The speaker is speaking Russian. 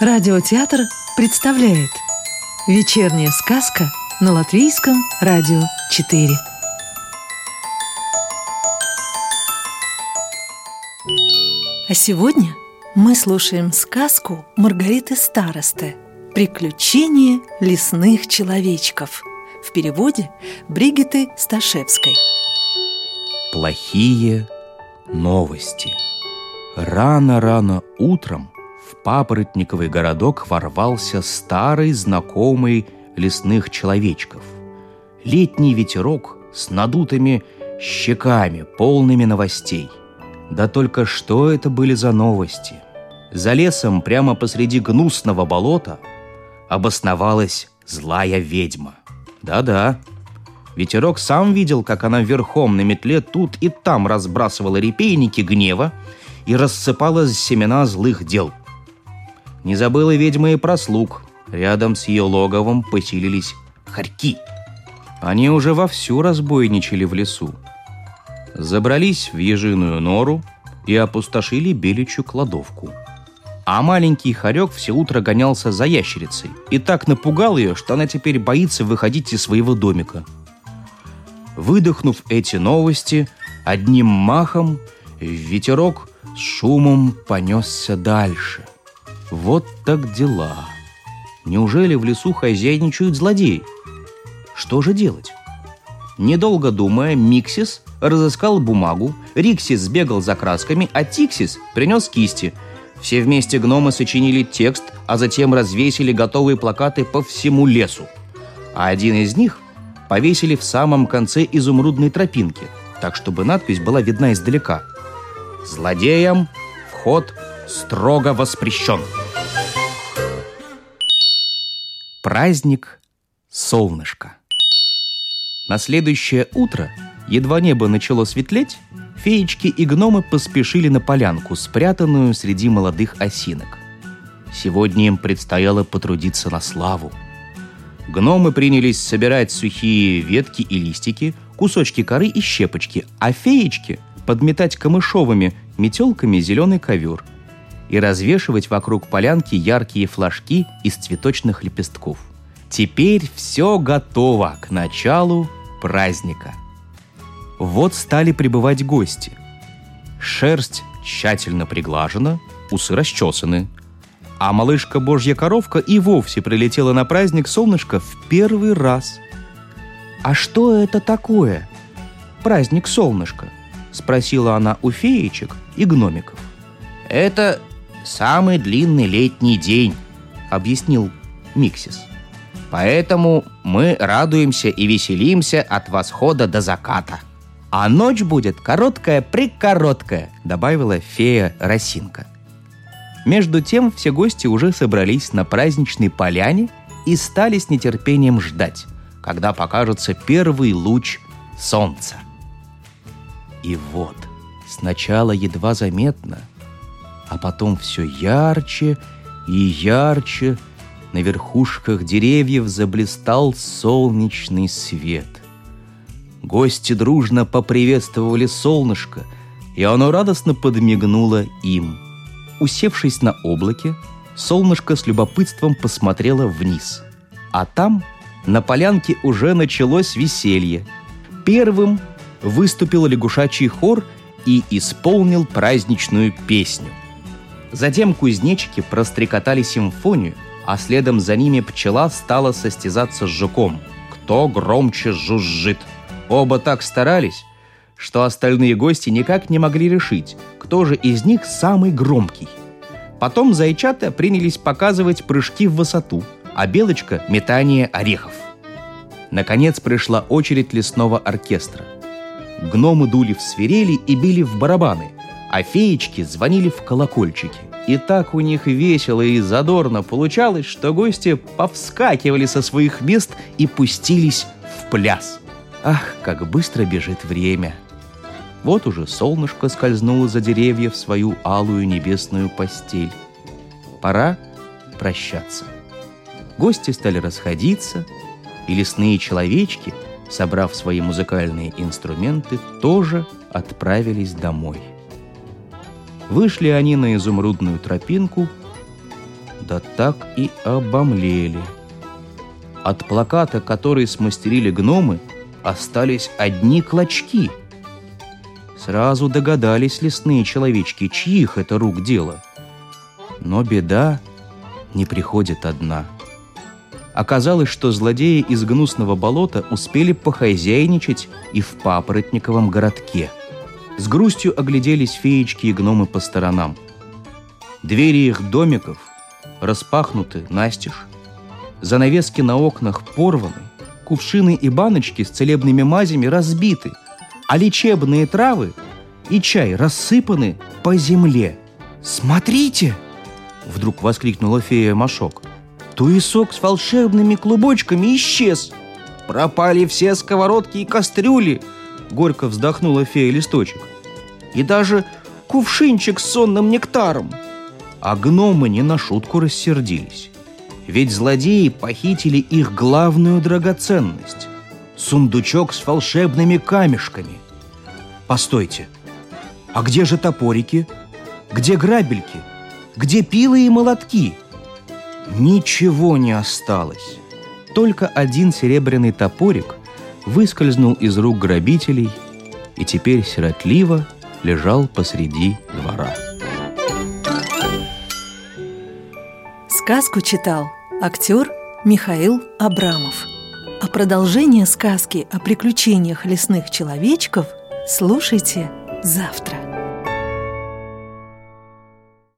Радиотеатр представляет Вечерняя сказка на Латвийском радио 4 А сегодня мы слушаем сказку Маргариты Старосты «Приключения лесных человечков» в переводе Бригиты Сташевской. Плохие новости. Рано-рано утром папоротниковый городок ворвался старый знакомый лесных человечков. Летний ветерок с надутыми щеками, полными новостей. Да только что это были за новости? За лесом, прямо посреди гнусного болота, обосновалась злая ведьма. Да-да, Ветерок сам видел, как она верхом на метле тут и там разбрасывала репейники гнева и рассыпала семена злых дел. Не забыла ведьма и про слуг. Рядом с ее логовом поселились хорьки. Они уже вовсю разбойничали в лесу. Забрались в ежиную нору и опустошили беличью кладовку. А маленький хорек все утро гонялся за ящерицей и так напугал ее, что она теперь боится выходить из своего домика – Выдохнув эти новости, одним махом ветерок с шумом понесся дальше. Вот так дела. Неужели в лесу хозяйничают злодеи? Что же делать? Недолго думая, Миксис разыскал бумагу, Риксис сбегал за красками, а Тиксис принес кисти. Все вместе гномы сочинили текст, а затем развесили готовые плакаты по всему лесу. А один из них повесили в самом конце изумрудной тропинки, так чтобы надпись была видна издалека. «Злодеям вход строго воспрещен». Праздник солнышко. На следующее утро, едва небо начало светлеть, феечки и гномы поспешили на полянку, спрятанную среди молодых осинок. Сегодня им предстояло потрудиться на славу – Гномы принялись собирать сухие ветки и листики, кусочки коры и щепочки, а феечки подметать камышовыми метелками зеленый ковер и развешивать вокруг полянки яркие флажки из цветочных лепестков. Теперь все готово к началу праздника. Вот стали прибывать гости. Шерсть тщательно приглажена, усы расчесаны, а малышка Божья коровка и вовсе прилетела на праздник солнышко в первый раз. «А что это такое?» «Праздник солнышка», — спросила она у феечек и гномиков. «Это самый длинный летний день», — объяснил Миксис. «Поэтому мы радуемся и веселимся от восхода до заката. А ночь будет короткая-прикороткая», — добавила фея Росинка. — между тем все гости уже собрались на праздничной поляне и стали с нетерпением ждать, когда покажется первый луч солнца. И вот, сначала едва заметно, а потом все ярче и ярче на верхушках деревьев заблистал солнечный свет. Гости дружно поприветствовали солнышко, и оно радостно подмигнуло им – Усевшись на облаке, солнышко с любопытством посмотрело вниз. А там, на полянке, уже началось веселье. Первым выступил лягушачий хор и исполнил праздничную песню. Затем кузнечики прострекотали симфонию, а следом за ними пчела стала состязаться с жуком. Кто громче жужжит. Оба так старались, что остальные гости никак не могли решить, кто же из них самый громкий. Потом зайчата принялись показывать прыжки в высоту, а белочка — метание орехов. Наконец пришла очередь лесного оркестра. Гномы дули в свирели и били в барабаны, а феечки звонили в колокольчики. И так у них весело и задорно получалось, что гости повскакивали со своих мест и пустились в пляс. Ах, как быстро бежит время! — вот уже солнышко скользнуло за деревья в свою алую небесную постель. Пора прощаться. Гости стали расходиться, и лесные человечки, собрав свои музыкальные инструменты, тоже отправились домой. Вышли они на изумрудную тропинку, да так и обомлели. От плаката, который смастерили гномы, остались одни клочки. Сразу догадались лесные человечки, чьих это рук дело. Но беда не приходит одна. Оказалось, что злодеи из гнусного болота успели похозяйничать и в папоротниковом городке. С грустью огляделись феечки и гномы по сторонам. Двери их домиков распахнуты настежь. Занавески на окнах порваны, кувшины и баночки с целебными мазями разбиты, а лечебные травы и чай рассыпаны по земле. «Смотрите!» — вдруг воскликнула фея Машок. Туесок с волшебными клубочками исчез. Пропали все сковородки и кастрюли, горько вздохнула фея Листочек. И даже кувшинчик с сонным нектаром. А гномы не на шутку рассердились. Ведь злодеи похитили их главную драгоценность — сундучок с волшебными камешками. Постойте, а где же топорики? Где грабельки? Где пилы и молотки? Ничего не осталось. Только один серебряный топорик выскользнул из рук грабителей и теперь сиротливо лежал посреди двора. Сказку читал актер Михаил Абрамов. А продолжение сказки о приключениях лесных человечков слушайте завтра.